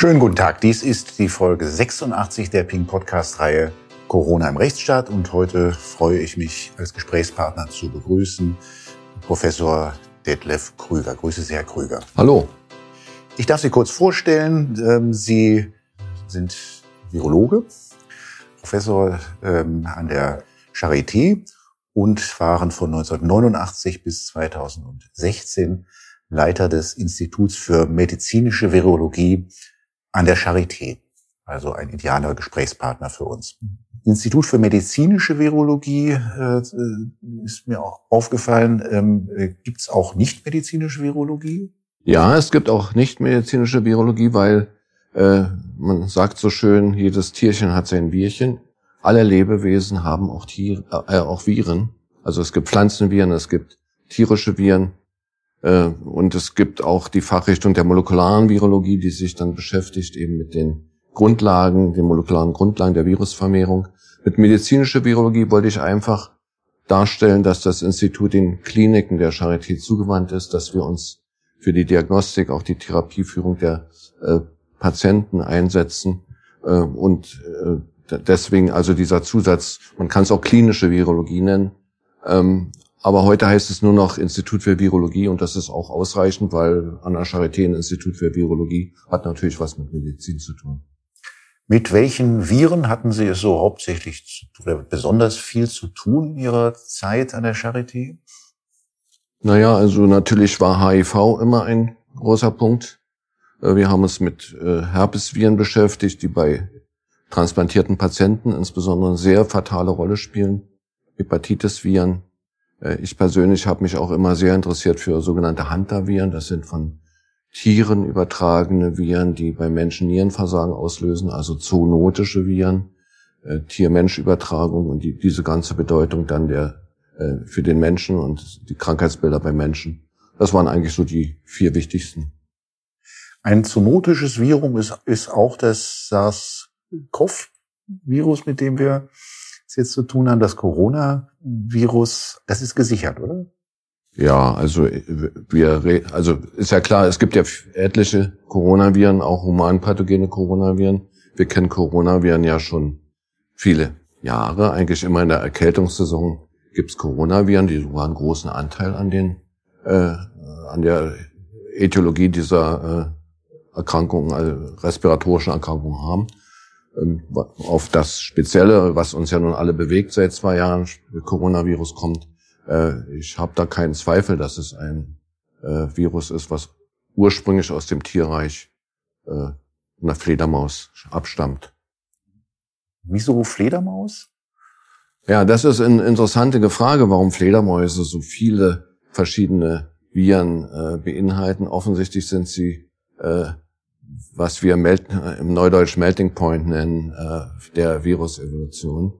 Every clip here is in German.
Schönen guten Tag. Dies ist die Folge 86 der Ping Podcast Reihe Corona im Rechtsstaat und heute freue ich mich als Gesprächspartner zu begrüßen Professor Detlef Krüger. Grüße Sie, Herr Krüger. Hallo. Ich darf Sie kurz vorstellen. Ähm, Sie sind Virologe, Professor ähm, an der Charité und waren von 1989 bis 2016 Leiter des Instituts für medizinische Virologie an der Charité. Also ein idealer Gesprächspartner für uns. Institut für medizinische Virologie äh, ist mir auch aufgefallen. Ähm, äh, Gibt es auch nicht medizinische Virologie? Ja, es gibt auch nicht medizinische Virologie, weil äh, man sagt so schön, jedes Tierchen hat sein Virchen. Alle Lebewesen haben auch, Tier, äh, auch Viren. Also es gibt Pflanzenviren, es gibt tierische Viren und es gibt auch die Fachrichtung der molekularen Virologie, die sich dann beschäftigt eben mit den Grundlagen, den molekularen Grundlagen der Virusvermehrung. Mit medizinischer Virologie wollte ich einfach darstellen, dass das Institut den Kliniken der Charité zugewandt ist, dass wir uns für die Diagnostik, auch die Therapieführung der äh, Patienten einsetzen äh, und äh, deswegen also dieser Zusatz, man kann es auch klinische Virologie nennen, ähm, aber heute heißt es nur noch Institut für Virologie und das ist auch ausreichend, weil an der Charité ein Institut für Virologie hat natürlich was mit Medizin zu tun. Mit welchen Viren hatten Sie es so hauptsächlich oder besonders viel zu tun in Ihrer Zeit an der Charité? Naja, also natürlich war HIV immer ein großer Punkt. Äh, wir haben uns mit äh, Herpesviren beschäftigt, die bei transplantierten Patienten insbesondere eine sehr fatale Rolle spielen. Hepatitis-Viren. Äh, ich persönlich habe mich auch immer sehr interessiert für sogenannte Hunter-Viren. Das sind von Tieren übertragene Viren, die bei Menschen Nierenversagen auslösen, also zoonotische Viren, Tier-Mensch-Übertragung und die, diese ganze Bedeutung dann der für den Menschen und die Krankheitsbilder bei Menschen. Das waren eigentlich so die vier wichtigsten. Ein zoonotisches Virus ist, ist auch das SARS-CoV-Virus, mit dem wir es jetzt zu tun haben. Das Coronavirus, das ist gesichert, oder? Ja, also wir, also ist ja klar, es gibt ja etliche Coronaviren, auch humanpathogene Coronaviren. Wir kennen Coronaviren ja schon viele Jahre. Eigentlich immer in der Erkältungssaison gibt's Coronaviren, die sogar einen großen Anteil an den äh, an der Äthiologie dieser äh, Erkrankungen, also respiratorischen Erkrankungen haben. Ähm, auf das Spezielle, was uns ja nun alle bewegt seit zwei Jahren, Coronavirus kommt, äh, ich habe da keinen Zweifel, dass es ein äh, Virus ist, was ursprünglich aus dem Tierreich äh, einer Fledermaus abstammt. Wieso Fledermaus? Ja, das ist eine interessante Frage, warum Fledermäuse so viele verschiedene Viren beinhalten. Offensichtlich sind sie was wir im Neudeutsch Melting Point nennen, äh, der Virusevolution.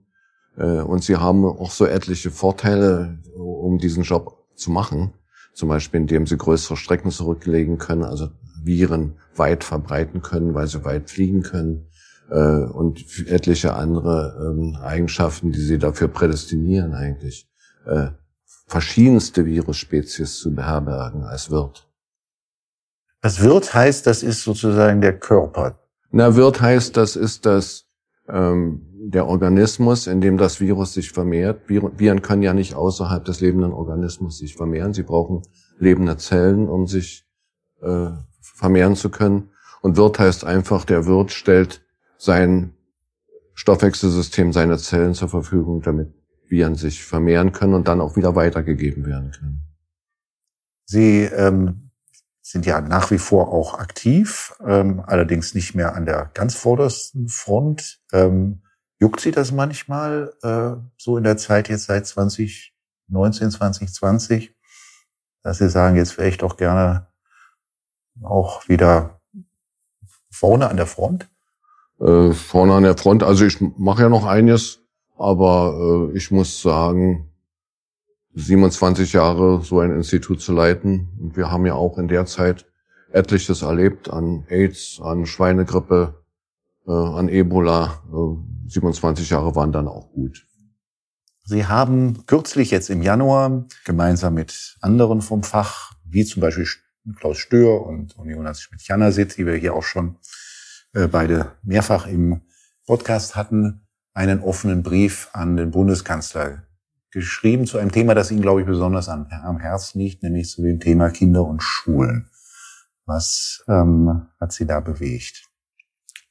Äh, und sie haben auch so etliche Vorteile, um diesen Job zu machen. Zum Beispiel, indem sie größere Strecken zurücklegen können, also Viren weit verbreiten können, weil sie weit fliegen können. Äh, und etliche andere ähm, Eigenschaften, die sie dafür prädestinieren eigentlich, verschiedenste Virusspezies zu beherbergen als Wirt. Was Wirt heißt, das ist sozusagen der Körper. Na, Wirt heißt, das ist das ähm, der Organismus, in dem das Virus sich vermehrt. Viren können ja nicht außerhalb des lebenden Organismus sich vermehren. Sie brauchen lebende Zellen, um sich äh, vermehren zu können. Und Wirt heißt einfach, der Wirt stellt sein Stoffwechselsystem, seine Zellen zur Verfügung, damit Viren sich vermehren können und dann auch wieder weitergegeben werden können. Sie ähm, sind ja nach wie vor auch aktiv, ähm, allerdings nicht mehr an der ganz vordersten Front. Ähm, juckt Sie das manchmal äh, so in der Zeit jetzt seit 2019, 2020, dass Sie sagen, jetzt wäre ich doch gerne auch wieder vorne an der Front? Äh, vorne an der Front, also ich mache ja noch einiges, aber äh, ich muss sagen, 27 Jahre so ein Institut zu leiten. Und wir haben ja auch in der Zeit etliches erlebt an AIDS, an Schweinegrippe, äh, an Ebola. Äh, 27 Jahre waren dann auch gut. Sie haben kürzlich jetzt im Januar gemeinsam mit anderen vom Fach, wie zum Beispiel Klaus Stör und, Jonas Schmidt-Janasit, die wir hier auch schon äh, beide mehrfach im Podcast hatten, einen offenen Brief an den Bundeskanzler geschrieben zu einem Thema, das Ihnen, glaube ich, besonders am, am Herzen liegt, nämlich zu dem Thema Kinder und Schulen. Was ähm, hat Sie da bewegt?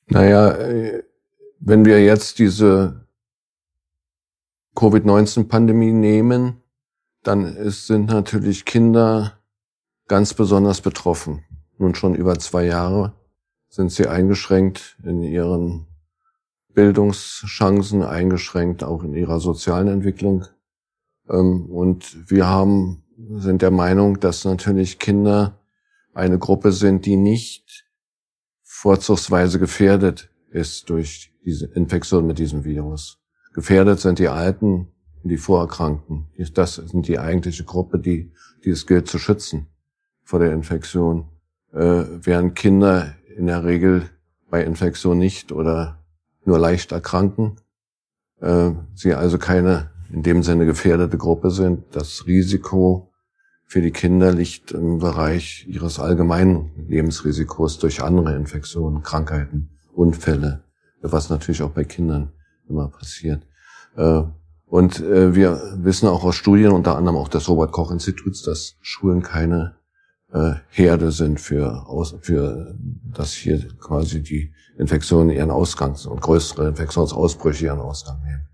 Naja, äh, wenn wir jetzt diese Covid-19-Pandemie nehmen, dann ist, sind natürlich Kinder ganz besonders betroffen. Nun schon über zwei Jahre sind sie eingeschränkt in ihren Bildungschancen, eingeschränkt auch in ihrer sozialen Entwicklung. Ähm, und wir haben, sind der Meinung, dass natürlich Kinder eine Gruppe sind, die nicht vorzugsweise gefährdet ist durch diese Infektion mit diesem Virus. Gefährdet sind die Alten, die Vorerkrankten. Das sind die eigentliche Gruppe, die, die es gilt zu schützen vor der Infektion. Äh, während Kinder in der Regel bei Infektion nicht oder nur leicht erkranken, äh, sie also keine in dem Sinne gefährdete Gruppe sind. Das Risiko für die Kinder liegt im Bereich ihres allgemeinen Lebensrisikos durch andere Infektionen, Krankheiten, Unfälle, was natürlich auch bei Kindern immer passiert. Äh, und äh, wir wissen auch aus Studien, unter anderem auch des Robert Koch Instituts, dass Schulen keine äh, Herde sind für, für dass hier quasi die Infektionen ihren Ausgang und größere Infektionsausbrüche ihren Ausgang nehmen.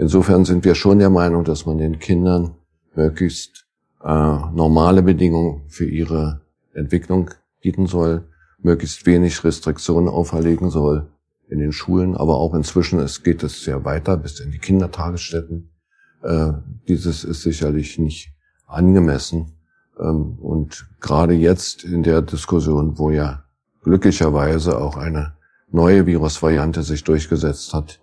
Insofern sind wir schon der Meinung, dass man den Kindern möglichst äh, normale Bedingungen für ihre Entwicklung bieten soll, möglichst wenig Restriktionen auferlegen soll in den Schulen, aber auch inzwischen es geht es sehr weiter bis in die Kindertagesstätten. Äh, dieses ist sicherlich nicht angemessen. Ähm, und gerade jetzt in der Diskussion, wo ja glücklicherweise auch eine neue Virusvariante sich durchgesetzt hat,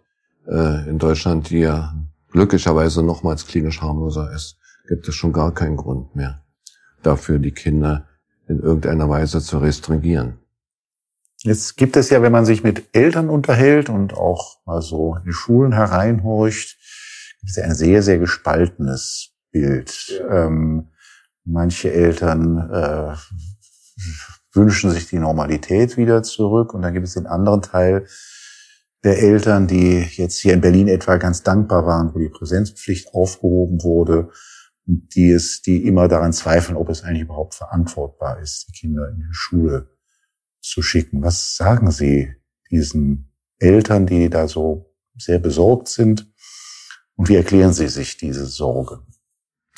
äh, in Deutschland, die ja glücklicherweise nochmals klinisch harmloser ist, gibt es schon gar keinen Grund mehr dafür, die Kinder in irgendeiner Weise zu restringieren. Jetzt gibt es ja, wenn man sich mit Eltern unterhält und auch mal so in die Schulen hereinhorcht, gibt es ja ein sehr, sehr gespaltenes Bild. Ja. Ähm, manche Eltern äh, wünschen sich die Normalität wieder zurück und dann gibt es den anderen Teil der Eltern, die jetzt hier in Berlin etwa ganz dankbar waren, wo die Präsenzpflicht aufgehoben wurde und die es, die immer daran zweifeln, ob es eigentlich überhaupt verantwortbar ist, die Kinder in die Schule zu schicken. Was sagen Sie diesen Eltern, die da so sehr besorgt sind? Und wie erklären Sie sich diese Sorge?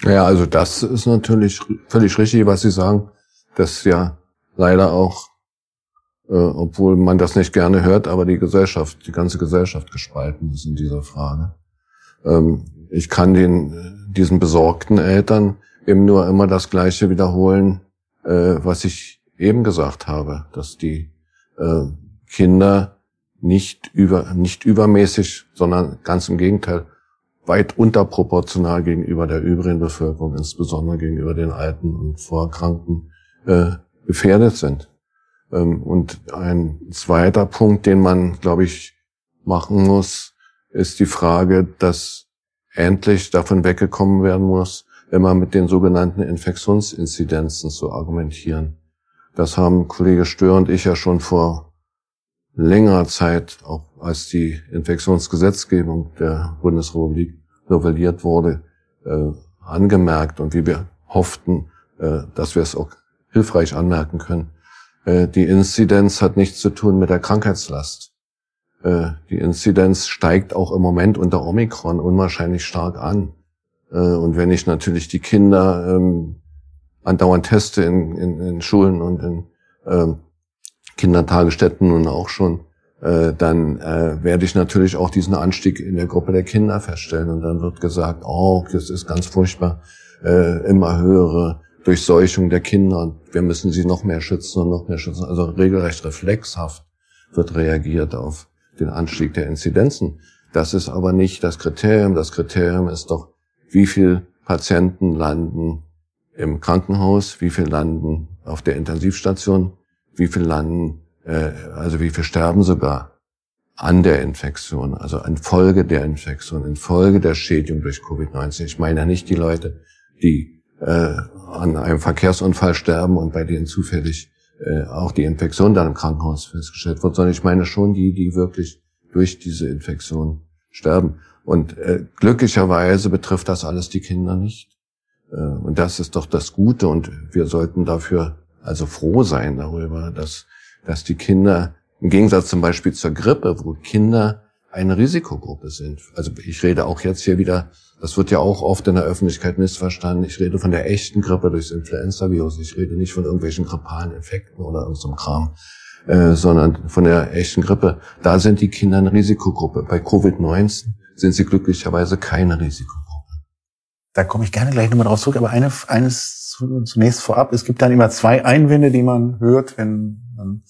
Ja, also das ist natürlich völlig richtig, was Sie sagen, dass ja leider auch, äh, obwohl man das nicht gerne hört, aber die Gesellschaft, die ganze Gesellschaft gespalten ist in dieser Frage. Ähm, ich kann den, diesen besorgten Eltern eben nur immer das Gleiche wiederholen, äh, was ich eben gesagt habe, dass die äh, Kinder nicht über nicht übermäßig, sondern ganz im Gegenteil weit unterproportional gegenüber der übrigen Bevölkerung, insbesondere gegenüber den Alten und Vorkranken, äh, gefährdet sind. Ähm, und ein zweiter Punkt, den man, glaube ich, machen muss, ist die Frage, dass endlich davon weggekommen werden muss, immer mit den sogenannten Infektionsinzidenzen zu argumentieren. Das haben Kollege Stör und ich ja schon vor längerer Zeit, auch als die Infektionsgesetzgebung der Bundesrepublik novelliert wurde, äh, angemerkt und wie wir hofften, äh, dass wir es auch hilfreich anmerken können. Äh, die Inzidenz hat nichts zu tun mit der Krankheitslast. Äh, die Inzidenz steigt auch im Moment unter Omikron unwahrscheinlich stark an. Äh, und wenn ich natürlich die Kinder ähm, andauernd teste in, in, in Schulen und in ähm, Kindertagesstätten und auch schon, dann werde ich natürlich auch diesen Anstieg in der Gruppe der Kinder feststellen. Und dann wird gesagt, oh, das ist ganz furchtbar, immer höhere Durchseuchung der Kinder wir müssen sie noch mehr schützen und noch mehr schützen. Also regelrecht reflexhaft wird reagiert auf den Anstieg der Inzidenzen. Das ist aber nicht das Kriterium. Das Kriterium ist doch, wie viel Patienten landen im Krankenhaus, wie viel landen auf der Intensivstation, wie viel landen, äh, also wie viel sterben sogar an der Infektion, also an Folge der Infektion, in Folge der Schädigung durch Covid-19. Ich meine ja nicht die Leute, die äh, an einem Verkehrsunfall sterben und bei denen zufällig äh, auch die Infektion dann im Krankenhaus festgestellt wird, sondern ich meine schon die, die wirklich durch diese Infektion sterben. Und äh, glücklicherweise betrifft das alles die Kinder nicht. Äh, und das ist doch das Gute. Und wir sollten dafür also froh sein darüber, dass, dass die Kinder, im Gegensatz zum Beispiel zur Grippe, wo Kinder eine Risikogruppe sind. Also ich rede auch jetzt hier wieder, das wird ja auch oft in der Öffentlichkeit missverstanden, ich rede von der echten Grippe durchs Influenza-Virus, ich rede nicht von irgendwelchen grippalen Infekten oder irgendeinem Kram, äh, sondern von der echten Grippe. Da sind die Kinder eine Risikogruppe. Bei Covid-19 sind sie glücklicherweise keine Risikogruppe. Da komme ich gerne gleich nochmal drauf zurück, aber eine, eines zunächst vorab, es gibt dann immer zwei Einwände, die man hört, wenn man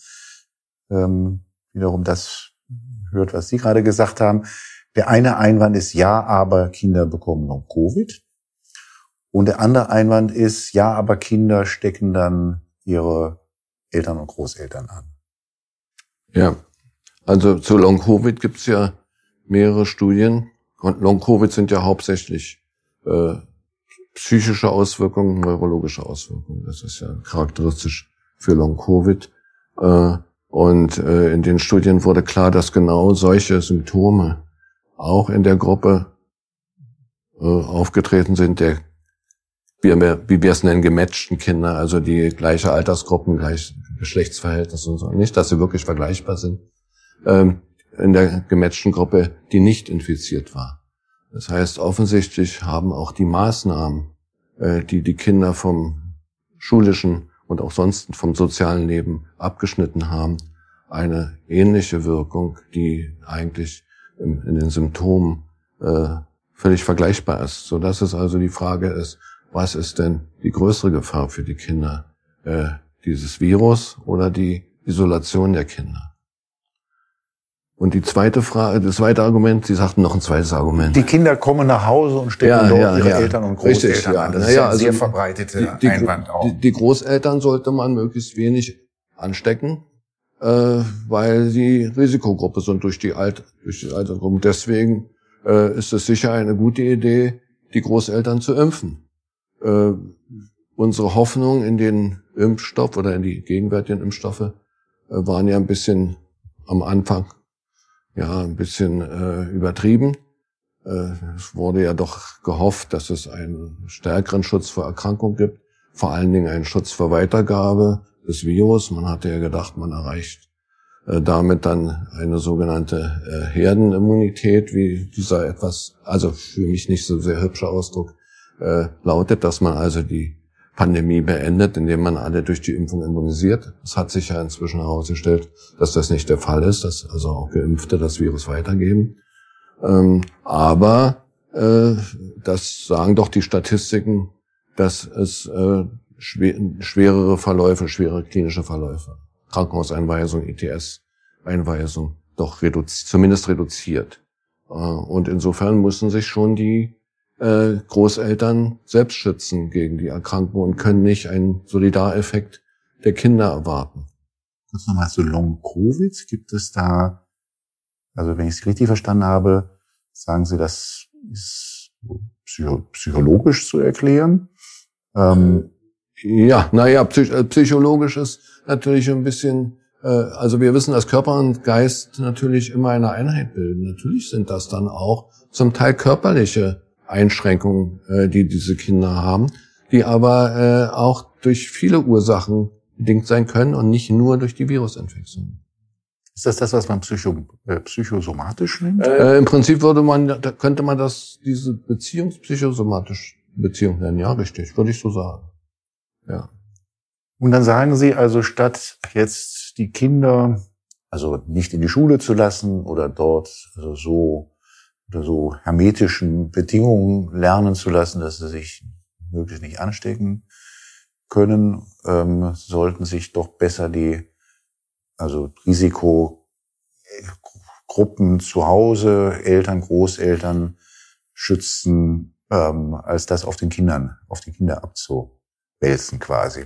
ähm, wiederum das hört, was Sie gerade gesagt haben. Der eine Einwand ist, ja, aber Kinder bekommen noch Covid. Und der andere Einwand ist, ja, aber Kinder stecken dann ihre Eltern und Großeltern an. Ja, also zu Long-Covid gibt's ja mehrere Studien. Und Long-Covid sind ja hauptsächlich äh, psychische Auswirkungen, neurologische Auswirkungen. Das ist ja charakteristisch für Long-Covid. Äh, und äh, in den Studien wurde klar, dass genau solche Symptome auch in der Gruppe äh, aufgetreten sind, der, wie wir, es nennen, gematchten Kinder, also die gleiche Altersgruppen, gleich Geschlechtsverhältnisse und so. Nicht, dass sie wirklich vergleichbar sind. Ähm, in der gematchten Gruppe, die nicht infiziert war. Das heißt, offensichtlich haben auch die Maßnahmen, äh, die die Kinder vom schulischen und auch sonst vom sozialen Leben abgeschnitten haben, eine ähnliche Wirkung, die eigentlich in den Symptomen äh, völlig vergleichbar ist. So dass es also die Frage ist, was ist denn die größere Gefahr für die Kinder? Äh, dieses Virus oder die Isolation der Kinder? Und die zweite Frage, das zweite Argument, Sie sagten noch ein zweites Argument. Die Kinder kommen nach Hause und stecken ja, dort ja, ihre ja. Eltern und Großeltern Richtig, ja. an. Das ist ein sehr also verbreitete die, die, Einwand auch. Die, die, Großeltern sollte man möglichst wenig anstecken, äh, weil sie Risikogruppe sind durch die, Alt, durch die Altersgruppe. Deswegen äh, ist es sicher eine gute Idee, die Großeltern zu impfen. Äh, unsere Hoffnung in den Impfstoff oder in die gegenwärtigen Impfstoffe äh, waren ja ein bisschen am Anfang ja ein bisschen äh, übertrieben. Äh, es wurde ja doch gehofft, dass es einen stärkeren Schutz vor Erkrankung gibt, vor allen Dingen einen Schutz vor Weitergabe des Virus. Man hatte ja gedacht, man erreicht äh, damit dann eine sogenannte äh, Herdenimmunität, wie dieser etwas, also für mich nicht so sehr hübscher Ausdruck äh, lautet, dass man also die Pandemie beendet, indem man alle durch die Impfung immunisiert. Es hat sich ja inzwischen herausgestellt, dass das nicht der Fall ist, dass also auch Geimpfte das Virus weitergeben. Ähm, aber äh, das sagen doch die Statistiken, dass es äh, schwer, schwerere Verläufe, schwere klinische Verläufe, Krankenhauseinweisung, ETS-Einweisung doch reduzi zumindest reduziert. Äh, und insofern müssen sich schon die äh, Großeltern selbst schützen gegen die Erkrankung und können nicht einen Solidareffekt der Kinder erwarten. Kurz nochmal zu Long-Covid. Gibt es da, also wenn ich es richtig verstanden habe, sagen Sie, das ist psychologisch zu erklären? Ähm, ja, naja, psych äh, psychologisch ist natürlich ein bisschen, äh, also wir wissen, dass Körper und Geist natürlich immer eine Einheit bilden. Natürlich sind das dann auch zum Teil körperliche Einschränkungen, äh, die diese Kinder haben, die aber äh, auch durch viele Ursachen bedingt sein können und nicht nur durch die Virusinfektion. Ist das das, was man psycho, äh, psychosomatisch nennt? Äh, Im Prinzip würde man, da könnte man das, diese Beziehungspsychosomatisch Beziehung nennen. Ja, richtig, würde ich so sagen. Ja. Und dann sagen Sie also, statt jetzt die Kinder, also nicht in die Schule zu lassen oder dort also so unter so hermetischen Bedingungen lernen zu lassen, dass sie sich möglichst nicht anstecken können, ähm, sollten sich doch besser die also Risikogruppen zu Hause, Eltern, Großeltern schützen, ähm, als das auf den Kindern, auf die Kinder abzuwälzen quasi.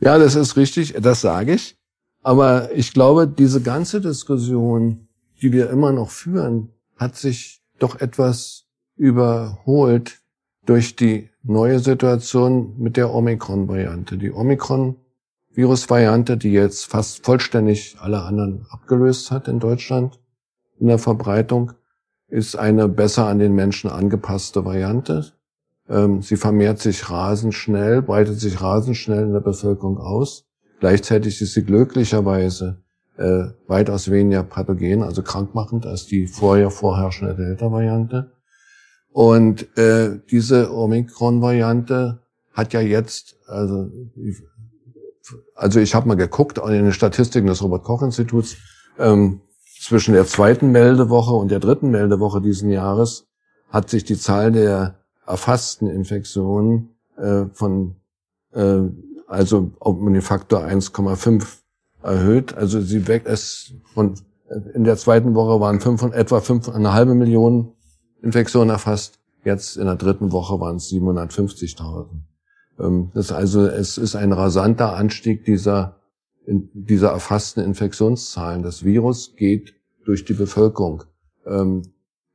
Ja, das ist richtig, das sage ich. Aber ich glaube, diese ganze Diskussion, die wir immer noch führen, hat sich doch etwas überholt durch die neue Situation mit der Omikron-Variante. Die Omikron Virusvariante, die jetzt fast vollständig alle anderen abgelöst hat in Deutschland in der Verbreitung, ist eine besser an den Menschen angepasste Variante. Ähm, sie vermehrt sich rasend schnell, breitet sich rasend schnell in der Bevölkerung aus. Gleichzeitig ist sie glücklicherweise äh, weitaus weniger pathogen, also krankmachend als die vorher vorherrschende Delta-Variante. Und äh, diese Omikron-Variante hat ja jetzt, also, also ich habe mal geguckt in den Statistiken des Robert-Koch-Instituts, ähm, zwischen der zweiten Meldewoche und der dritten Meldewoche diesen Jahres hat sich die Zahl der erfassten Infektionen äh, von äh, also um den Faktor 1,5 erhöht. Also sie weg es von in der zweiten Woche waren fünf, etwa fünf, eine halbe Million Infektionen erfasst. Jetzt in der dritten Woche waren es 750.000. Ähm, das also es ist ein rasanter Anstieg dieser dieser erfassten Infektionszahlen. Das Virus geht durch die Bevölkerung. Ähm,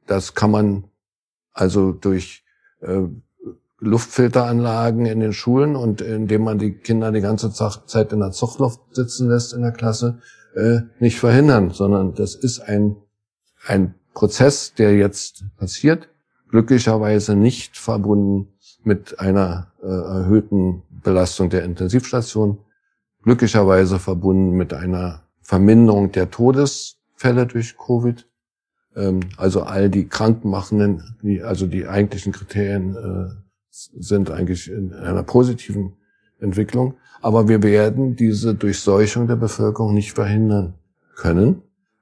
das kann man also durch äh, Luftfilteranlagen in den Schulen und indem man die Kinder die ganze Zeit in der Zuchtluft sitzen lässt in der Klasse, äh, nicht verhindern, sondern das ist ein, ein Prozess, der jetzt passiert, glücklicherweise nicht verbunden mit einer äh, erhöhten Belastung der Intensivstation, glücklicherweise verbunden mit einer Verminderung der Todesfälle durch Covid. Ähm, also all die krankmachenden, die, also die eigentlichen Kriterien äh, sind eigentlich in einer positiven Entwicklung. Aber wir werden diese Durchseuchung der Bevölkerung nicht verhindern können.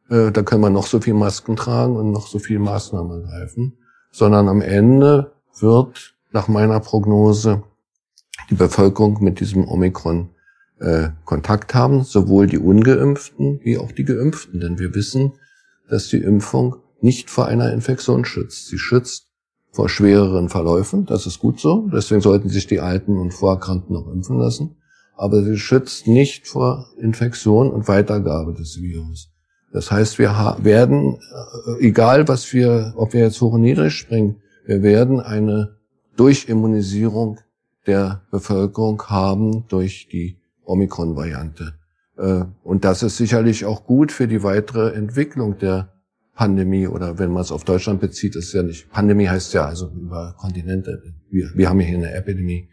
Äh, da können wir noch so viel Masken tragen und noch so viel Maßnahmen ergreifen, sondern am Ende wird nach meiner Prognose die Bevölkerung mit diesem Omikron äh, Kontakt haben, sowohl die ungeimpften wie auch die geimpften. Denn wir wissen, dass die Impfung nicht vor einer Infektion schützt. Sie schützt vor schwereren Verläufen. Das ist gut so. Deswegen sollten sich die Alten und Vorerkrankten noch impfen lassen. Aber sie schützt nicht vor Infektion und Weitergabe des Virus. Das heißt, wir werden, äh, egal was wir, ob wir jetzt hoch und niedrig springen, wir werden eine Durchimmunisierung der Bevölkerung haben durch die Omikron-Variante. Äh, und das ist sicherlich auch gut für die weitere Entwicklung der Pandemie oder wenn man es auf Deutschland bezieht, ist ja nicht, Pandemie heißt ja also über Kontinente, wir, wir haben hier eine Epidemie,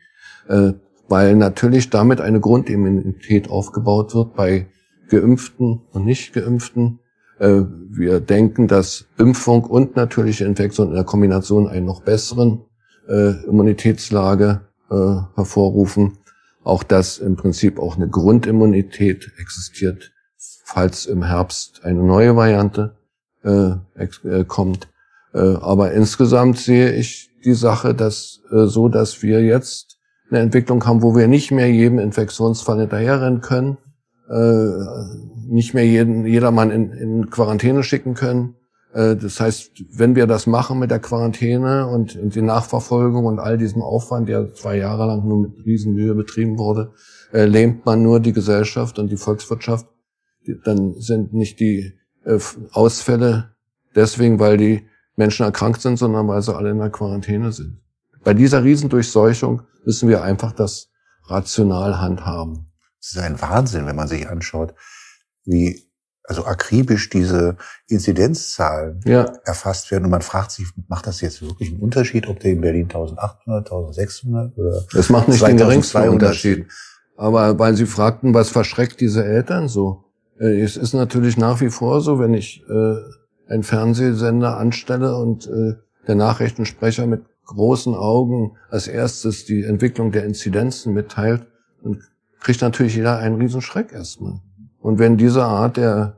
äh, weil natürlich damit eine Grundimmunität aufgebaut wird bei Geimpften und nicht Geimpften. Äh, wir denken, dass Impfung und natürliche Infektion in der Kombination einen noch besseren äh, Immunitätslage äh, hervorrufen. Auch dass im Prinzip auch eine Grundimmunität existiert, falls im Herbst eine neue Variante äh, äh, kommt. Äh, aber insgesamt sehe ich die Sache dass, äh, so, dass wir jetzt eine Entwicklung haben, wo wir nicht mehr jedem Infektionsfall hinterherrennen können, äh, nicht mehr jeden, jedermann in, in Quarantäne schicken können. Äh, das heißt, wenn wir das machen mit der Quarantäne und, die Nachverfolgung und all diesem Aufwand, der zwei Jahre lang nur mit Riesenmühe betrieben wurde, äh, lähmt man nur die Gesellschaft und die Volkswirtschaft. Dann sind nicht die äh, Ausfälle deswegen, weil die Menschen erkrankt sind, sondern weil sie alle in der Quarantäne sind. Bei dieser Riesendurchseuchung müssen wir einfach das rational handhaben. Es ist ein Wahnsinn, wenn man sich anschaut, wie also akribisch diese Inzidenzzahlen ja. erfasst werden. Und man fragt sich, macht das jetzt wirklich einen Unterschied, ob der in Berlin 1800, 1600 oder Es macht nicht den geringsten Unterschied. Aber weil Sie fragten, was verschreckt diese Eltern so? Äh, es ist natürlich nach wie vor so, wenn ich äh, einen Fernsehsender anstelle und äh, der Nachrichtensprecher mit großen Augen als erstes die Entwicklung der Inzidenzen mitteilt, dann kriegt natürlich jeder einen Riesenschreck erstmal. Und wenn diese Art der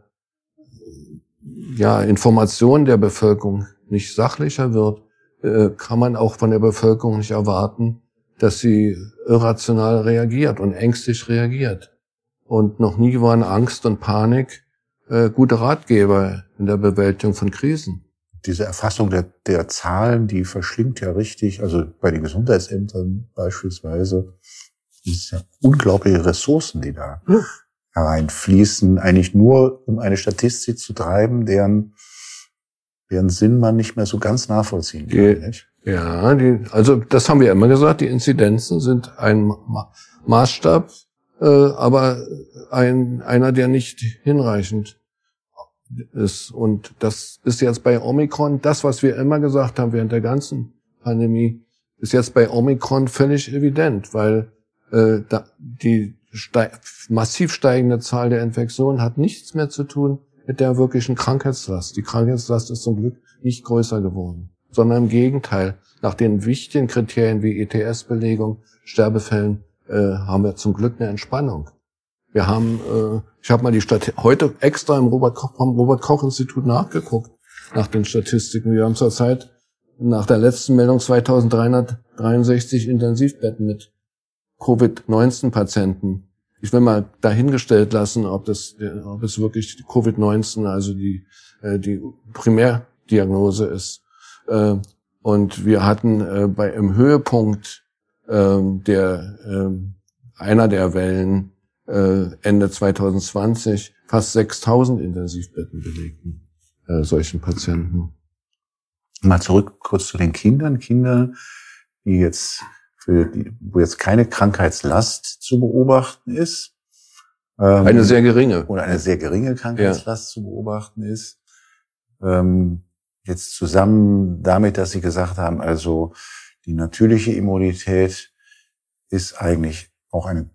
ja, Information der Bevölkerung nicht sachlicher wird, äh, kann man auch von der Bevölkerung nicht erwarten, dass sie irrational reagiert und ängstlich reagiert. Und noch nie waren Angst und Panik äh, gute Ratgeber in der Bewältigung von Krisen. Diese Erfassung der, der Zahlen, die verschlingt ja richtig, also bei den Gesundheitsämtern beispielsweise, sind ja unglaubliche Ressourcen, die da ja. hereinfließen, eigentlich nur um eine Statistik zu treiben, deren, deren Sinn man nicht mehr so ganz nachvollziehen kann. Die, nicht? Ja, die, also das haben wir immer gesagt, die Inzidenzen sind ein Maßstab aber ein, einer, der nicht hinreichend ist. Und das ist jetzt bei Omikron das, was wir immer gesagt haben während der ganzen Pandemie, ist jetzt bei Omikron völlig evident, weil äh, da, die steig massiv steigende Zahl der Infektionen hat nichts mehr zu tun mit der wirklichen Krankheitslast. Die Krankheitslast ist zum Glück nicht größer geworden, sondern im Gegenteil. Nach den wichtigen Kriterien wie ETS-Belegung, Sterbefällen äh, haben wir zum Glück eine Entspannung. Wir haben, äh, ich habe mal die Stadt heute extra im Robert Koch, vom Robert Koch Institut nachgeguckt nach den Statistiken. Wir haben zurzeit nach der letzten Meldung 2363 Intensivbetten mit Covid-19-Patienten. Ich will mal dahingestellt lassen, ob das, ob es wirklich Covid-19, also die, äh, die Primärdiagnose ist. Äh, und wir hatten bei im Höhepunkt der einer der Wellen äh, Ende 2020 fast 6000 Intensivbetten belegten äh, solchen Patienten. Mal zurück kurz zu den Kindern. Kinder, die jetzt für die, wo jetzt keine Krankheitslast zu beobachten ist. Ähm, eine sehr geringe. Oder eine sehr geringe Krankheitslast ja. zu beobachten ist. Ähm, jetzt zusammen damit, dass Sie gesagt haben, also die natürliche Immunität ist eigentlich auch eine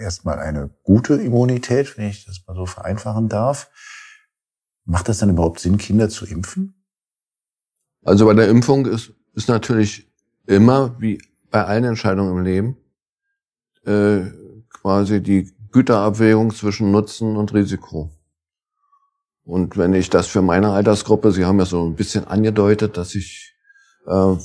erstmal eine gute Immunität, wenn ich das mal so vereinfachen darf. Macht das dann überhaupt Sinn, Kinder zu impfen? Also bei der Impfung ist, ist natürlich immer, wie bei allen Entscheidungen im Leben, äh, quasi die Güterabwägung zwischen Nutzen und Risiko. Und wenn ich das für meine Altersgruppe, Sie haben ja so ein bisschen angedeutet, dass ich äh,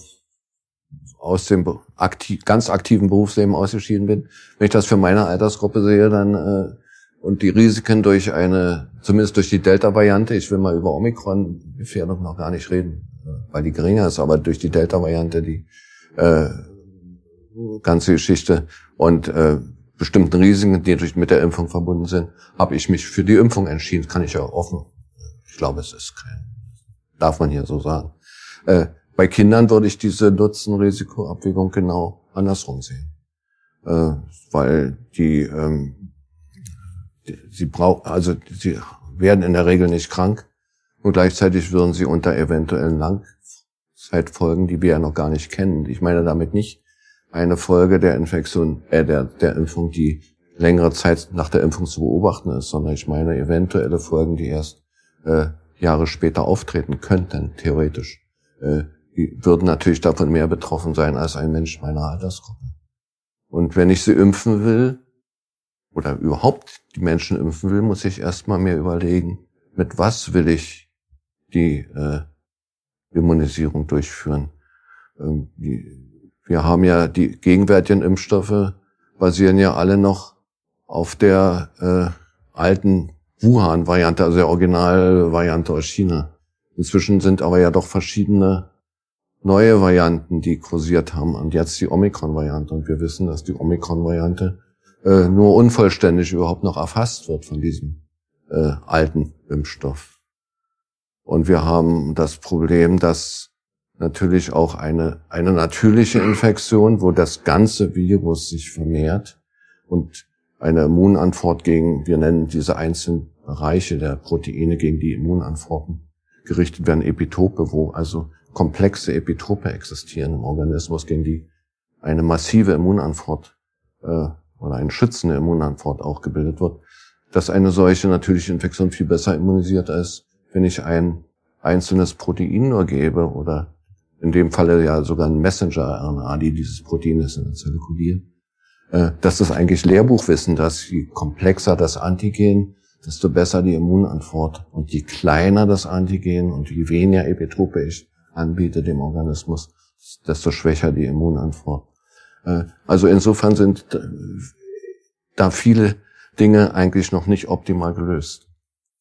aus dem aktiv, ganz aktiven Berufsleben ausgeschieden bin. Wenn ich das für meine Altersgruppe sehe, dann äh, und die Risiken durch eine, zumindest durch die Delta-Variante, ich will mal über Omikron-Gefährdung noch gar nicht reden, äh, weil die geringer ist, aber durch die Delta-Variante die äh, ganze Geschichte und äh, bestimmten Risiken, die durch mit der Impfung verbunden sind, habe ich mich für die Impfung entschieden. Kann ich ja offen. Ich glaube, es ist kein, darf man hier so sagen. Äh, bei Kindern würde ich diese Nutzen-Risiko-Abwägung genau andersrum sehen. Äh, weil die, ähm, die, sie brauchen, also sie werden in der Regel nicht krank und gleichzeitig würden sie unter eventuellen Langzeitfolgen, die wir ja noch gar nicht kennen. Ich meine damit nicht eine Folge der Infektion, äh, der, der Impfung, die längere Zeit nach der Impfung zu beobachten ist, sondern ich meine eventuelle Folgen, die erst äh, Jahre später auftreten könnten, theoretisch. Äh, würden natürlich davon mehr betroffen sein als ein Mensch meiner Altersgruppe. Und wenn ich sie impfen will, oder überhaupt die Menschen impfen will, muss ich erstmal mir überlegen, mit was will ich die äh, Immunisierung durchführen. Ähm, die, wir haben ja die gegenwärtigen Impfstoffe basieren ja alle noch auf der äh, alten Wuhan-Variante, also der Originalvariante aus China. Inzwischen sind aber ja doch verschiedene neue Varianten, die kursiert haben und jetzt die Omikron-Variante. Und wir wissen, dass die Omikron-Variante äh, nur unvollständig überhaupt noch erfasst wird von diesem äh, alten Impfstoff. Und wir haben das Problem, dass natürlich auch eine, eine natürliche Infektion, wo das ganze Virus sich vermehrt und eine Immunantwort gegen, wir nennen diese einzelnen Bereiche der Proteine gegen die Immunantworten gerichtet werden, Epitope, wo also komplexe Epitope existieren im Organismus, gegen die eine massive Immunantwort äh, oder eine schützende Immunantwort auch gebildet wird, dass eine solche natürliche Infektion viel besser immunisiert ist, wenn ich ein einzelnes Protein nur gebe oder in dem Falle ja sogar ein Messenger-RNA, die dieses Protein ist in der Zelle kodiert. Äh, das ist eigentlich Lehrbuchwissen, dass je komplexer das Antigen, desto besser die Immunantwort. Und je kleiner das Antigen und je weniger Epitope ich anbietet dem Organismus, desto schwächer die Immunantwort. Äh, also insofern sind äh, da viele Dinge eigentlich noch nicht optimal gelöst.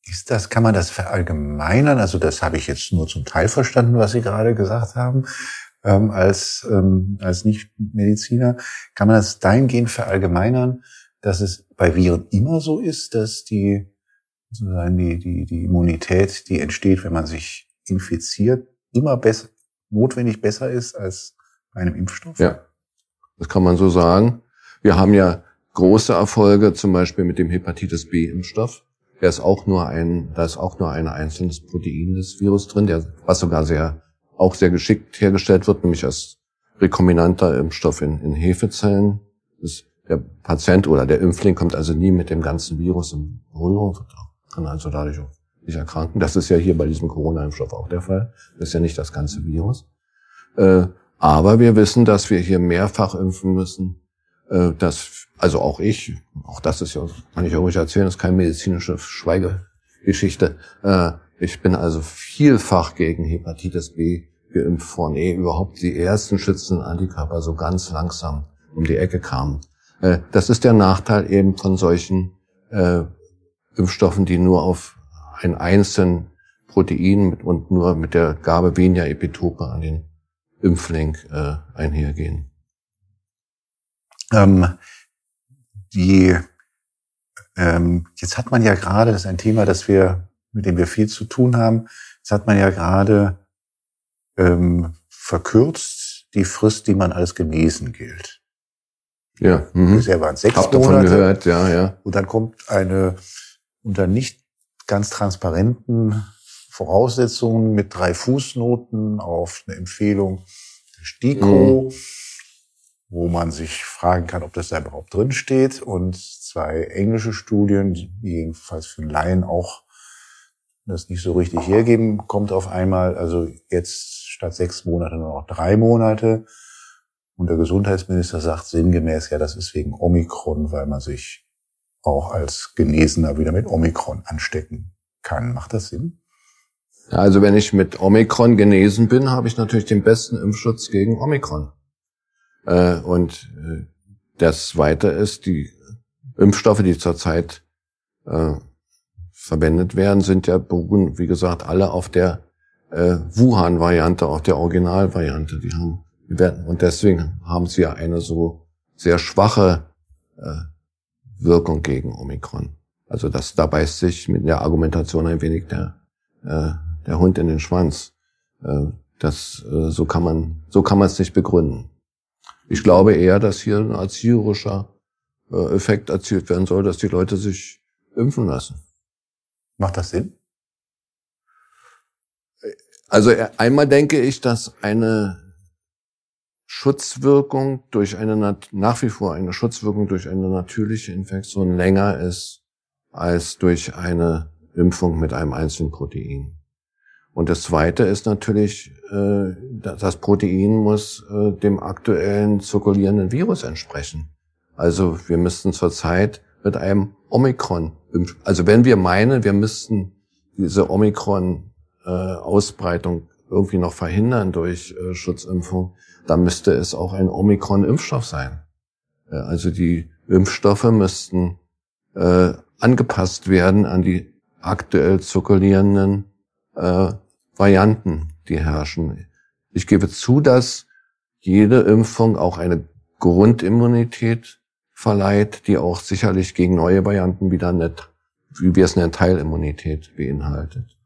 Ist das, kann man das verallgemeinern? Also das habe ich jetzt nur zum Teil verstanden, was Sie gerade gesagt haben, ähm, als, ähm, als Nicht-Mediziner. Kann man das dahingehend verallgemeinern, dass es bei Viren immer so ist, dass die, sozusagen die, die, die Immunität, die entsteht, wenn man sich infiziert, immer besser, notwendig besser ist als bei einem Impfstoff? Ja, das kann man so sagen. Wir haben ja große Erfolge, zum Beispiel mit dem Hepatitis B-Impfstoff. Der ist auch nur ein, da ist auch nur ein einzelnes Protein des Virus drin, der, was sogar sehr, auch sehr geschickt hergestellt wird, nämlich als rekombinanter Impfstoff in, in Hefezellen. Das, der Patient oder der Impfling kommt also nie mit dem ganzen Virus in Berührung, kann also dadurch auch nicht erkranken. Das ist ja hier bei diesem Corona-Impfstoff auch der Fall. Das ist ja nicht das ganze Virus. Äh, aber wir wissen, dass wir hier mehrfach impfen müssen. Äh, dass, also auch ich, auch das ist ja, kann ich ruhig erzählen, ist keine medizinische Schweigegeschichte. Äh, ich bin also vielfach gegen Hepatitis B geimpft worden, ehe überhaupt die ersten schützenden Antikörper so ganz langsam um die Ecke kamen. Das ist der Nachteil eben von solchen Impfstoffen, die nur auf ein einzelnen Protein und nur mit der Gabe weniger Epitope an den Impfling äh, einhergehen. Ähm, die, ähm, jetzt hat man ja gerade, das ist ein Thema, das wir, mit dem wir viel zu tun haben, jetzt hat man ja gerade ähm, verkürzt die Frist, die man als genesen gilt. Ja, mhm. bisher waren sechs Hab Monate. davon gehört, ja, ja. Und dann kommt eine unter nicht ganz transparenten Voraussetzungen mit drei Fußnoten auf eine Empfehlung der STIKO, mhm. wo man sich fragen kann, ob das da überhaupt drin steht und zwei englische Studien, die jedenfalls für Laien auch das nicht so richtig hergeben, kommt auf einmal, also jetzt statt sechs Monate nur noch drei Monate. Und der Gesundheitsminister sagt sinngemäß, ja, das ist wegen Omikron, weil man sich auch als Genesener wieder mit Omikron anstecken kann. Macht das Sinn? Also wenn ich mit Omikron genesen bin, habe ich natürlich den besten Impfschutz gegen Omikron. Äh, und äh, das Zweite ist, die Impfstoffe, die zurzeit äh, verwendet werden, sind ja beruhen, wie gesagt, alle auf der Wuhan-Variante, auf der Originalvariante. Die haben, und deswegen haben sie ja eine so sehr schwache Wirkung gegen Omikron. Also das, da beißt sich mit der Argumentation ein wenig der, äh, der Hund in den Schwanz. Äh, das, äh, so kann man, so kann man es nicht begründen. Ich glaube eher, dass hier ein erzieherischer äh, Effekt erzielt werden soll, dass die Leute sich impfen lassen. Macht das Sinn? Also äh, einmal denke ich, dass eine Schutzwirkung durch eine nach wie vor eine Schutzwirkung durch eine natürliche Infektion länger ist als durch eine Impfung mit einem einzelnen Protein. Und das Zweite ist natürlich, äh, das Protein muss äh, dem aktuellen zirkulierenden Virus entsprechen. Also wir müssten zurzeit mit einem Omikron, also wenn wir meinen, wir müssten diese Omikron-Ausbreitung irgendwie noch verhindern durch Schutzimpfung, dann müsste es auch ein Omikron-Impfstoff sein. Also die Impfstoffe müssten äh, angepasst werden an die aktuell zirkulierenden äh, Varianten, die herrschen. Ich gebe zu, dass jede Impfung auch eine Grundimmunität verleiht, die auch sicherlich gegen neue Varianten wieder nicht, wie wir es nennen, Teilimmunität beinhaltet.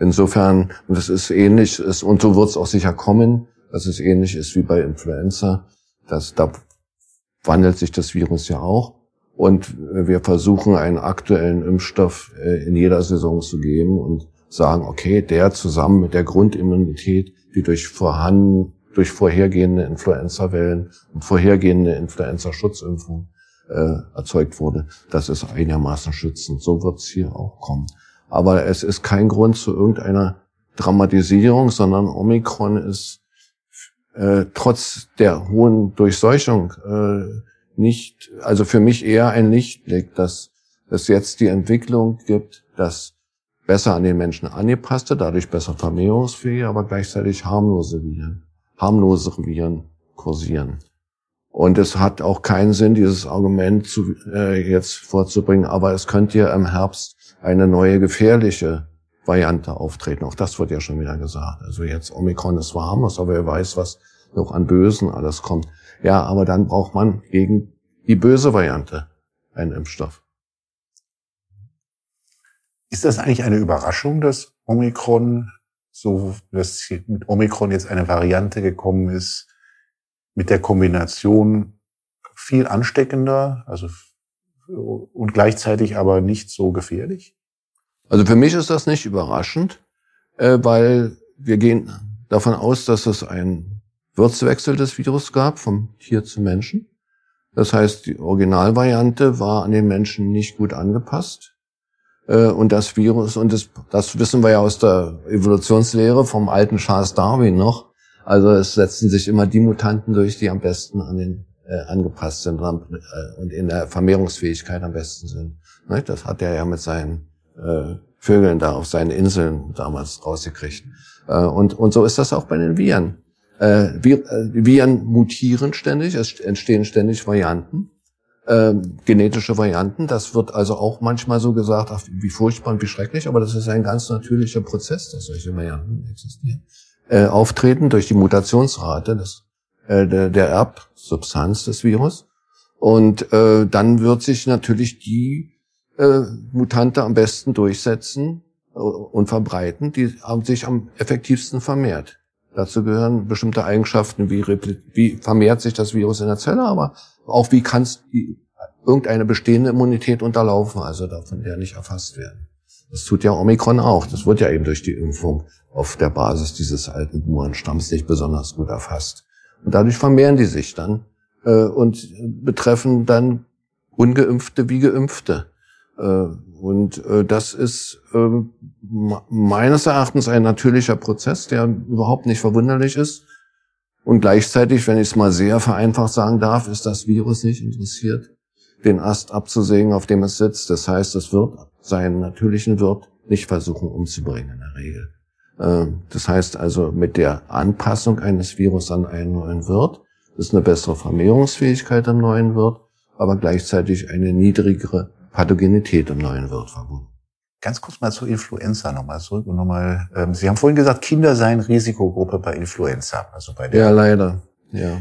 Insofern, das ist ähnlich, ist, und so wird es auch sicher kommen, dass es ähnlich ist wie bei Influenza. dass da wandelt sich das Virus ja auch. Und wir versuchen einen aktuellen Impfstoff äh, in jeder Saison zu geben und sagen, okay, der zusammen mit der Grundimmunität, die durch vorhanden, durch vorhergehende Influenza-Wellen und vorhergehende Influenza-Schutzimpfung äh, erzeugt wurde, das ist einigermaßen schützend. So wird es hier auch kommen. Aber es ist kein Grund zu irgendeiner Dramatisierung, sondern Omikron ist äh, trotz der hohen Durchseuchung äh, nicht, also für mich eher ein Lichtblick, dass es jetzt die Entwicklung gibt, dass besser an den Menschen angepasste, dadurch besser vermehrungsfähig, aber gleichzeitig harmlose Viren, harmlosere Viren kursieren. Und es hat auch keinen Sinn, dieses Argument zu, äh, jetzt vorzubringen, aber es könnte ja im Herbst eine neue gefährliche Variante auftreten. Auch das wird ja schon wieder gesagt. Also jetzt Omikron ist harmlos, aber wer weiß, was noch an Bösen alles kommt. Ja, aber dann braucht man gegen die böse Variante einen Impfstoff. Ist das eigentlich eine Überraschung, dass Omikron so, dass mit Omikron jetzt eine Variante gekommen ist, mit der Kombination viel ansteckender, also und gleichzeitig aber nicht so gefährlich? Also für mich ist das nicht überraschend, äh, weil wir gehen davon aus, dass es einen Wirtswechsel des Virus gab, vom Tier zum Menschen. Das heißt, die Originalvariante war an den Menschen nicht gut angepasst. Äh, und das Virus, und das, das wissen wir ja aus der Evolutionslehre vom alten Charles Darwin noch. Also es setzen sich immer die Mutanten durch, die am besten an den äh, angepasst sind äh, und in der Vermehrungsfähigkeit am besten sind. Das hat er ja mit seinen äh, Vögeln da auf seinen Inseln damals rausgekriegt. Äh, und, und so ist das auch bei den Viren. Äh, äh, Viren mutieren ständig, es entstehen ständig Varianten äh, genetische Varianten. Das wird also auch manchmal so gesagt, ach, wie furchtbar und wie schrecklich, aber das ist ein ganz natürlicher Prozess, dass solche Varianten existieren. Äh, auftreten durch die Mutationsrate des, äh, der, der Erbsubstanz des Virus. Und äh, dann wird sich natürlich die äh, Mutante am besten durchsetzen äh, und verbreiten, die sich am effektivsten vermehrt. Dazu gehören bestimmte Eigenschaften, wie, wie vermehrt sich das Virus in der Zelle, aber auch wie kann es irgendeine bestehende Immunität unterlaufen, also davon der nicht erfasst werden. Das tut ja Omikron auch. Das wird ja eben durch die Impfung auf der Basis dieses alten Buren-Stamms nicht besonders gut erfasst. Und dadurch vermehren die sich dann äh, und betreffen dann ungeimpfte wie geimpfte. Äh, und äh, das ist äh, meines Erachtens ein natürlicher Prozess, der überhaupt nicht verwunderlich ist. Und gleichzeitig, wenn ich es mal sehr vereinfacht sagen darf, ist das Virus nicht interessiert, den Ast abzusägen, auf dem es sitzt. Das heißt, es wird seinen natürlichen Wirt nicht versuchen umzubringen in der Regel. Ähm, das heißt also, mit der Anpassung eines Virus an einen neuen Wirt ist eine bessere Vermehrungsfähigkeit am neuen Wirt, aber gleichzeitig eine niedrigere Pathogenität im neuen Wirt verbunden. Ganz kurz mal zur Influenza nochmal zurück und nochmal, ähm, Sie haben vorhin gesagt, Kinder seien Risikogruppe bei Influenza, also bei der. Ja, leider, ja.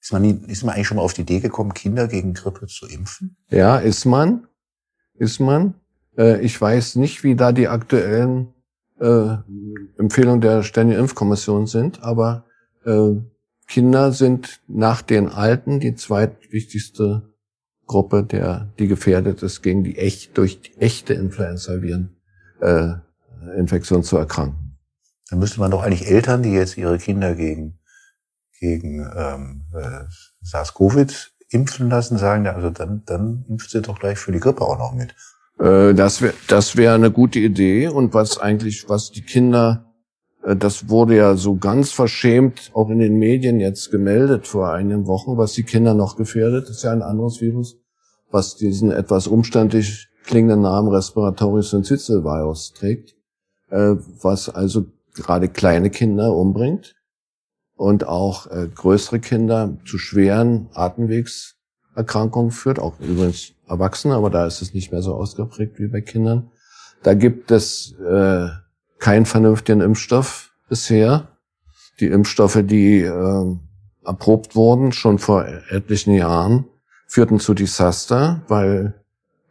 Ist man, nie, ist man eigentlich schon mal auf die Idee gekommen, Kinder gegen Grippe zu impfen? Ja, ist man, ist man. Äh, ich weiß nicht, wie da die aktuellen äh, Empfehlungen der Ständigen Impfkommission sind, aber äh, Kinder sind nach den Alten die zweitwichtigste Gruppe, der, die gefährdet ist, gegen die echt, durch die echte Influenza-Viren äh, Infektion zu erkranken. Dann müsste man doch eigentlich Eltern, die jetzt ihre Kinder gegen, gegen ähm, äh, SARS-CoV impfen lassen, sagen, also dann, dann impft sie doch gleich für die Grippe auch noch mit. Äh, das wäre das wäre eine gute Idee. Und was eigentlich, was die Kinder, äh, das wurde ja so ganz verschämt auch in den Medien jetzt gemeldet vor einigen Wochen, was die Kinder noch gefährdet, ist ja ein anderes Virus was diesen etwas umständlich klingenden Namen Respiratory Syncytial Virus trägt, äh, was also gerade kleine Kinder umbringt und auch größere Kinder zu schweren Atemwegserkrankungen führt, auch übrigens Erwachsene, aber da ist es nicht mehr so ausgeprägt wie bei Kindern. Da gibt es äh, keinen vernünftigen Impfstoff bisher. Die Impfstoffe, die äh, erprobt wurden, schon vor etlichen Jahren, führten zu Desaster, weil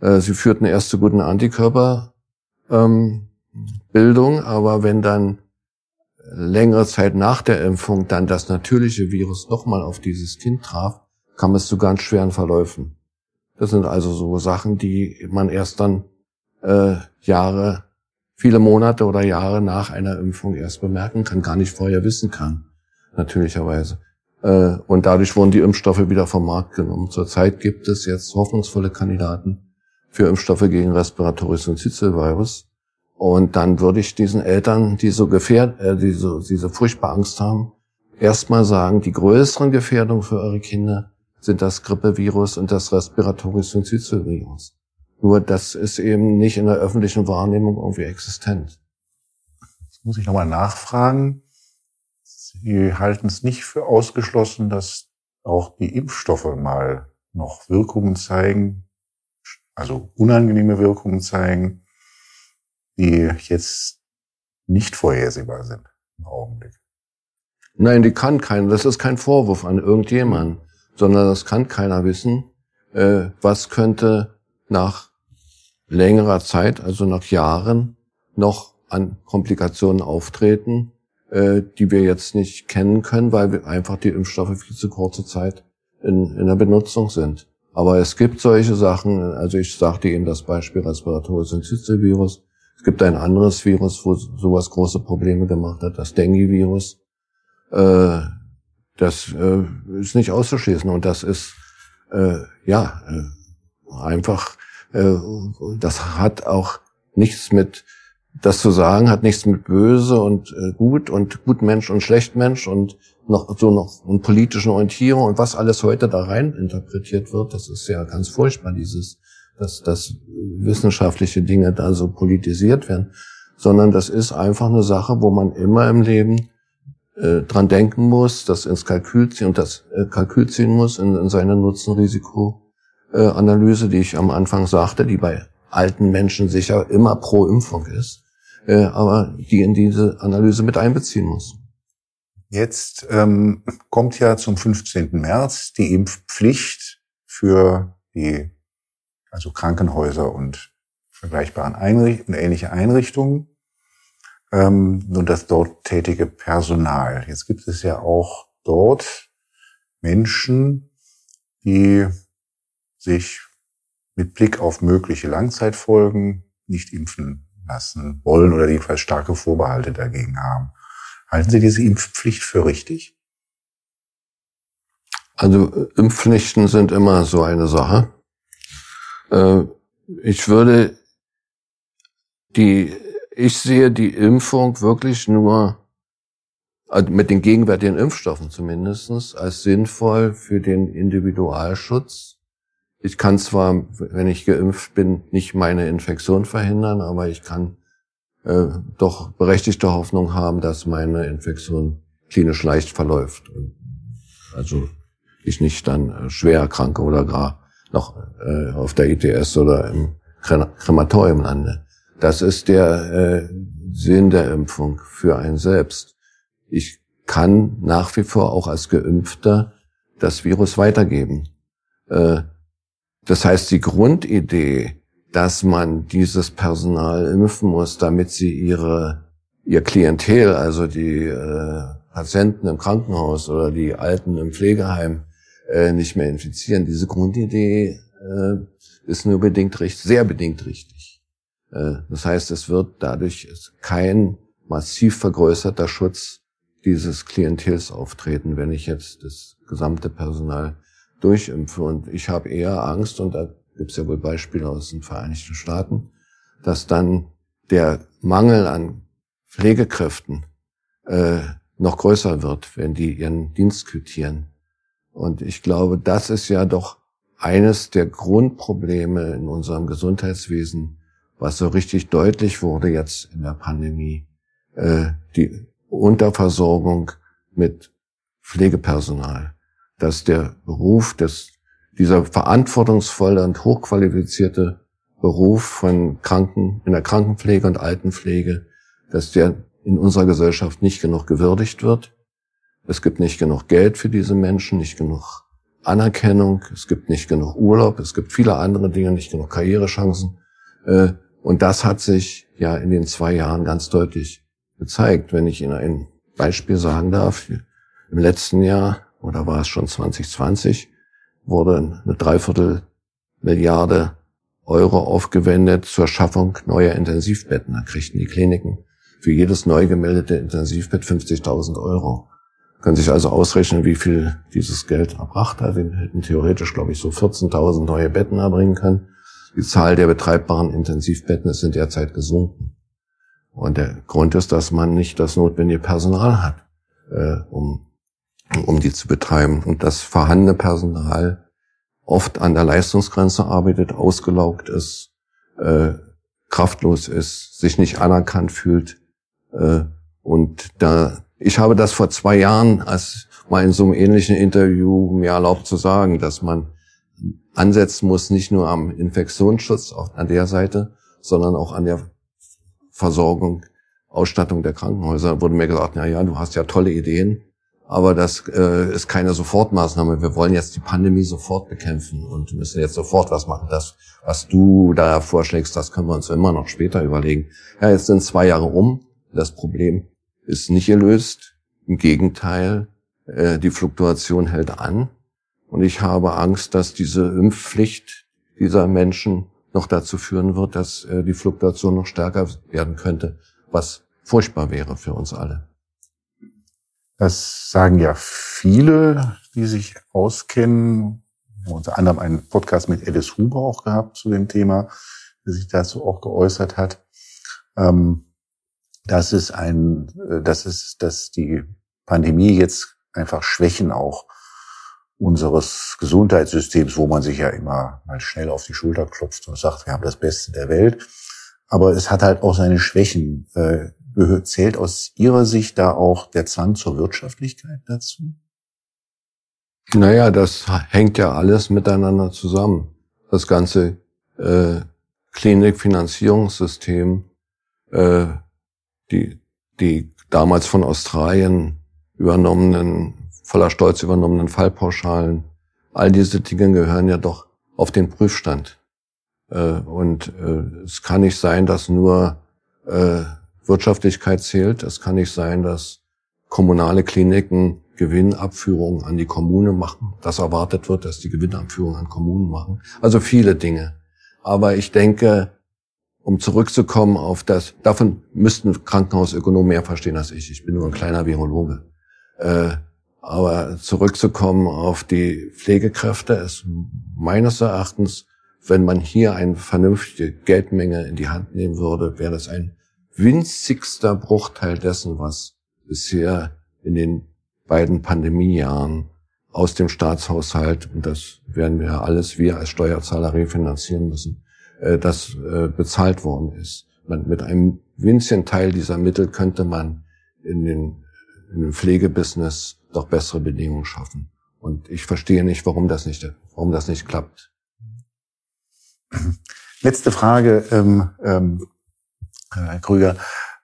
äh, sie führten erst zu guten Antikörperbildung, ähm, aber wenn dann längere Zeit nach der Impfung dann das natürliche Virus nochmal auf dieses Kind traf, kam es zu ganz schweren Verläufen. Das sind also so Sachen, die man erst dann äh, Jahre, viele Monate oder Jahre nach einer Impfung erst bemerken kann, gar nicht vorher wissen kann, natürlicherweise. Äh, und dadurch wurden die Impfstoffe wieder vom Markt genommen. Zurzeit gibt es jetzt hoffnungsvolle Kandidaten für Impfstoffe gegen Respiratoris und Virus. Und dann würde ich diesen Eltern, die so gefährd, äh, die so, diese furchtbar Angst haben, erstmal sagen, die größeren Gefährdungen für eure Kinder sind das Grippevirus und das Respiratoris und Virus. Nur das ist eben nicht in der öffentlichen Wahrnehmung irgendwie existent. Jetzt muss ich nochmal nachfragen. Sie halten es nicht für ausgeschlossen, dass auch die Impfstoffe mal noch Wirkungen zeigen, also unangenehme Wirkungen zeigen, die jetzt nicht vorhersehbar sind im Augenblick. Nein, die kann keiner. Das ist kein Vorwurf an irgendjemanden, sondern das kann keiner wissen. Äh, was könnte nach längerer Zeit, also nach Jahren, noch an Komplikationen auftreten, äh, die wir jetzt nicht kennen können, weil wir einfach die Impfstoffe viel zu kurze Zeit in, in der Benutzung sind. Aber es gibt solche Sachen, also ich sagte eben das Beispiel Respiratoris Syncytial-Virus. Es gibt ein anderes Virus, wo sowas große Probleme gemacht hat, das Dengue-Virus. Äh, das äh, ist nicht auszuschließen. Und das ist äh, ja äh, einfach, äh, das hat auch nichts mit das zu sagen hat nichts mit böse und äh, gut und gut Mensch und schlecht Mensch und noch so noch und politischen Orientierung und was alles heute da rein interpretiert wird, das ist ja ganz furchtbar, dieses, dass, dass wissenschaftliche Dinge da so politisiert werden, sondern das ist einfach eine Sache, wo man immer im Leben äh, dran denken muss, das ins Kalkül ziehen und das äh, Kalkül ziehen muss in, in seine Nutzen-Risiko-Analyse, die ich am Anfang sagte, die bei alten Menschen sicher immer pro Impfung ist äh, aber die in diese Analyse mit einbeziehen muss. Jetzt ähm, kommt ja zum 15. März die Impfpflicht für die also Krankenhäuser und vergleichbaren Einricht ähnliche Einrichtungen ähm, und das dort tätige Personal. Jetzt gibt es ja auch dort Menschen, die sich mit Blick auf mögliche Langzeitfolgen nicht impfen lassen wollen oder jedenfalls starke Vorbehalte dagegen haben. Halten Sie diese Impfpflicht für richtig? Also Impfpflichten sind immer so eine Sache. Äh, ich würde die, ich sehe die Impfung wirklich nur also mit den gegenwärtigen Impfstoffen zumindestens als sinnvoll für den Individualschutz ich kann zwar, wenn ich geimpft bin, nicht meine Infektion verhindern, aber ich kann äh, doch berechtigte Hoffnung haben, dass meine Infektion klinisch leicht verläuft. Also ich nicht dann äh, schwer erkranke oder gar noch äh, auf der ITS oder im Krematorium lande. Das ist der äh, Sinn der Impfung für einen selbst. Ich kann nach wie vor auch als Geimpfter das Virus weitergeben. Äh, das heißt, die Grundidee, dass man dieses Personal impfen muss, damit sie ihre, ihr Klientel, also die äh, Patienten im Krankenhaus oder die Alten im Pflegeheim äh, nicht mehr infizieren. Diese Grundidee äh, ist nur bedingt richtig, sehr bedingt richtig. Äh, das heißt, es wird dadurch kein massiv vergrößerter Schutz dieses Klientels auftreten, wenn ich jetzt das gesamte Personal durchimpfe. Und ich habe eher Angst, und da gibt es ja wohl Beispiele aus den Vereinigten Staaten, dass dann der Mangel an Pflegekräften äh, noch größer wird, wenn die ihren Dienst quittieren. Und ich glaube, das ist ja doch eines der Grundprobleme in unserem Gesundheitswesen, was so richtig deutlich wurde jetzt in der Pandemie. Äh, die Unterversorgung mit Pflegepersonal dass der Beruf des, dieser verantwortungsvolle und hochqualifizierte Beruf von Kranken, in der Krankenpflege und Altenpflege, dass der in unserer Gesellschaft nicht genug gewürdigt wird. Es gibt nicht genug Geld für diese Menschen, nicht genug Anerkennung, es gibt nicht genug Urlaub, es gibt viele andere Dinge, nicht genug Karrierechancen. Und das hat sich ja in den zwei Jahren ganz deutlich gezeigt. Wenn ich Ihnen ein Beispiel sagen darf, im letzten Jahr oder war es schon 2020, wurde eine Dreiviertel Milliarde Euro aufgewendet zur Schaffung neuer Intensivbetten. Da kriegten die Kliniken für jedes neu gemeldete Intensivbett 50.000 Euro. Können sich also ausrechnen, wie viel dieses Geld erbracht hat. Wir hätten theoretisch, glaube ich, so 14.000 neue Betten erbringen können. Die Zahl der betreibbaren Intensivbetten ist in der Zeit gesunken. Und der Grund ist, dass man nicht das notwendige Personal hat, äh, um um die zu betreiben. Und das vorhandene Personal oft an der Leistungsgrenze arbeitet, ausgelaugt ist, äh, kraftlos ist, sich nicht anerkannt fühlt. Äh, und da, ich habe das vor zwei Jahren als mal in so einem ähnlichen Interview mir erlaubt zu sagen, dass man ansetzen muss, nicht nur am Infektionsschutz auch an der Seite, sondern auch an der Versorgung, Ausstattung der Krankenhäuser. Wurde mir gesagt, na ja, du hast ja tolle Ideen, aber das äh, ist keine Sofortmaßnahme. Wir wollen jetzt die Pandemie sofort bekämpfen und müssen jetzt sofort was machen. Das, was du da vorschlägst, das können wir uns immer noch später überlegen. Ja, jetzt sind zwei Jahre um. Das Problem ist nicht gelöst. Im Gegenteil, äh, die Fluktuation hält an. Und ich habe Angst, dass diese Impfpflicht dieser Menschen noch dazu führen wird, dass äh, die Fluktuation noch stärker werden könnte, was furchtbar wäre für uns alle. Das sagen ja viele, die sich auskennen. Unter anderem einen Podcast mit Alice Huber auch gehabt zu dem Thema, der sich dazu auch geäußert hat. Ähm, dass es ein, äh, dass es, dass die Pandemie jetzt einfach Schwächen auch unseres Gesundheitssystems, wo man sich ja immer mal schnell auf die Schulter klopft und sagt, wir haben das Beste der Welt. Aber es hat halt auch seine Schwächen. Äh, zählt aus Ihrer Sicht da auch der Zwang zur Wirtschaftlichkeit dazu? Naja, das hängt ja alles miteinander zusammen. Das ganze äh, Klinikfinanzierungssystem, äh, die, die damals von Australien übernommenen voller Stolz übernommenen Fallpauschalen. All diese Dinge gehören ja doch auf den Prüfstand. Äh, und äh, es kann nicht sein, dass nur äh, Wirtschaftlichkeit zählt. Es kann nicht sein, dass kommunale Kliniken Gewinnabführungen an die Kommune machen. Das erwartet wird, dass die Gewinnabführungen an Kommunen machen. Also viele Dinge. Aber ich denke, um zurückzukommen auf das, davon müssten Krankenhausökonomen mehr verstehen als ich. Ich bin nur ein kleiner Virologe. Aber zurückzukommen auf die Pflegekräfte ist meines Erachtens, wenn man hier eine vernünftige Geldmenge in die Hand nehmen würde, wäre das ein winzigster Bruchteil dessen, was bisher in den beiden Pandemiejahren aus dem Staatshaushalt, und das werden wir alles wir als Steuerzahler refinanzieren müssen, äh, das äh, bezahlt worden ist. mit einem winzigen Teil dieser Mittel könnte man in den, in den Pflegebusiness doch bessere Bedingungen schaffen. Und ich verstehe nicht, warum das nicht, warum das nicht klappt. Letzte Frage, ähm, ähm, Herr Krüger.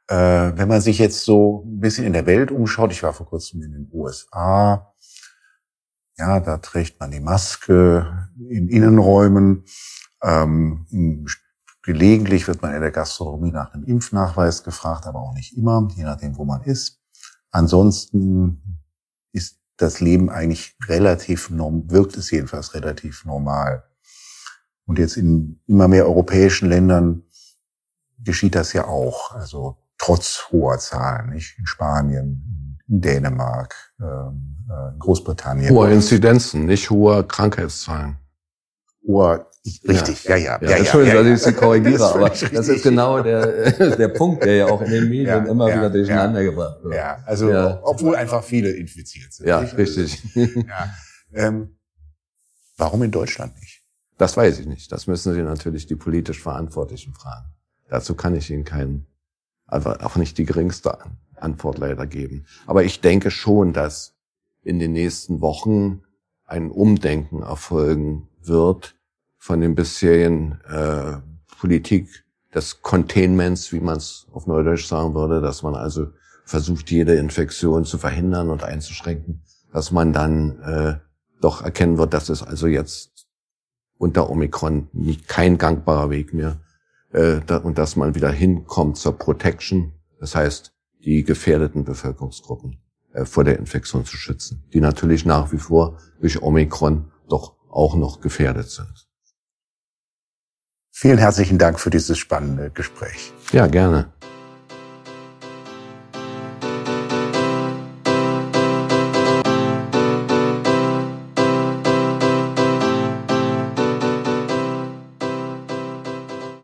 Äh, wenn man sich jetzt so ein bisschen in der Welt umschaut, ich war vor kurzem in den USA, ja, da trägt man die Maske in Innenräumen. Ähm, gelegentlich wird man in der Gastronomie nach einem Impfnachweis gefragt, aber auch nicht immer, je nachdem, wo man ist. Ansonsten ist das Leben eigentlich relativ norm, wirkt es jedenfalls relativ normal. Und jetzt in immer mehr europäischen Ländern geschieht das ja auch. Also trotz hoher Zahlen, nicht? In Spanien, in Dänemark, ähm, äh, in Großbritannien. Hohe Inzidenzen, nicht hohe Krankheitszahlen. Hoher Richtig, ja, ja. ja, ja, Entschuldigung, dass ich Sie korrigiere, das aber das ist genau der, der Punkt, der ja auch in den Medien ja, immer ja, wieder durcheinander gebracht wird. Ja, also obwohl einfach viele infiziert sind. Ja, nicht? richtig. ja. Ähm, warum in Deutschland nicht? Das weiß ich nicht. Das müssen Sie natürlich die politisch Verantwortlichen fragen. Dazu kann ich Ihnen keinen, also auch nicht die geringste Antwort leider geben. Aber ich denke schon, dass in den nächsten Wochen ein Umdenken erfolgen wird, von den bisherigen äh, Politik des Containments, wie man es auf Neudeutsch sagen würde, dass man also versucht, jede Infektion zu verhindern und einzuschränken, dass man dann äh, doch erkennen wird, dass es also jetzt unter Omikron nicht kein gangbarer Weg mehr äh, da, und dass man wieder hinkommt zur Protection, das heißt die gefährdeten Bevölkerungsgruppen äh, vor der Infektion zu schützen, die natürlich nach wie vor durch Omikron doch auch noch gefährdet sind. Vielen herzlichen Dank für dieses spannende Gespräch. Ja, gerne.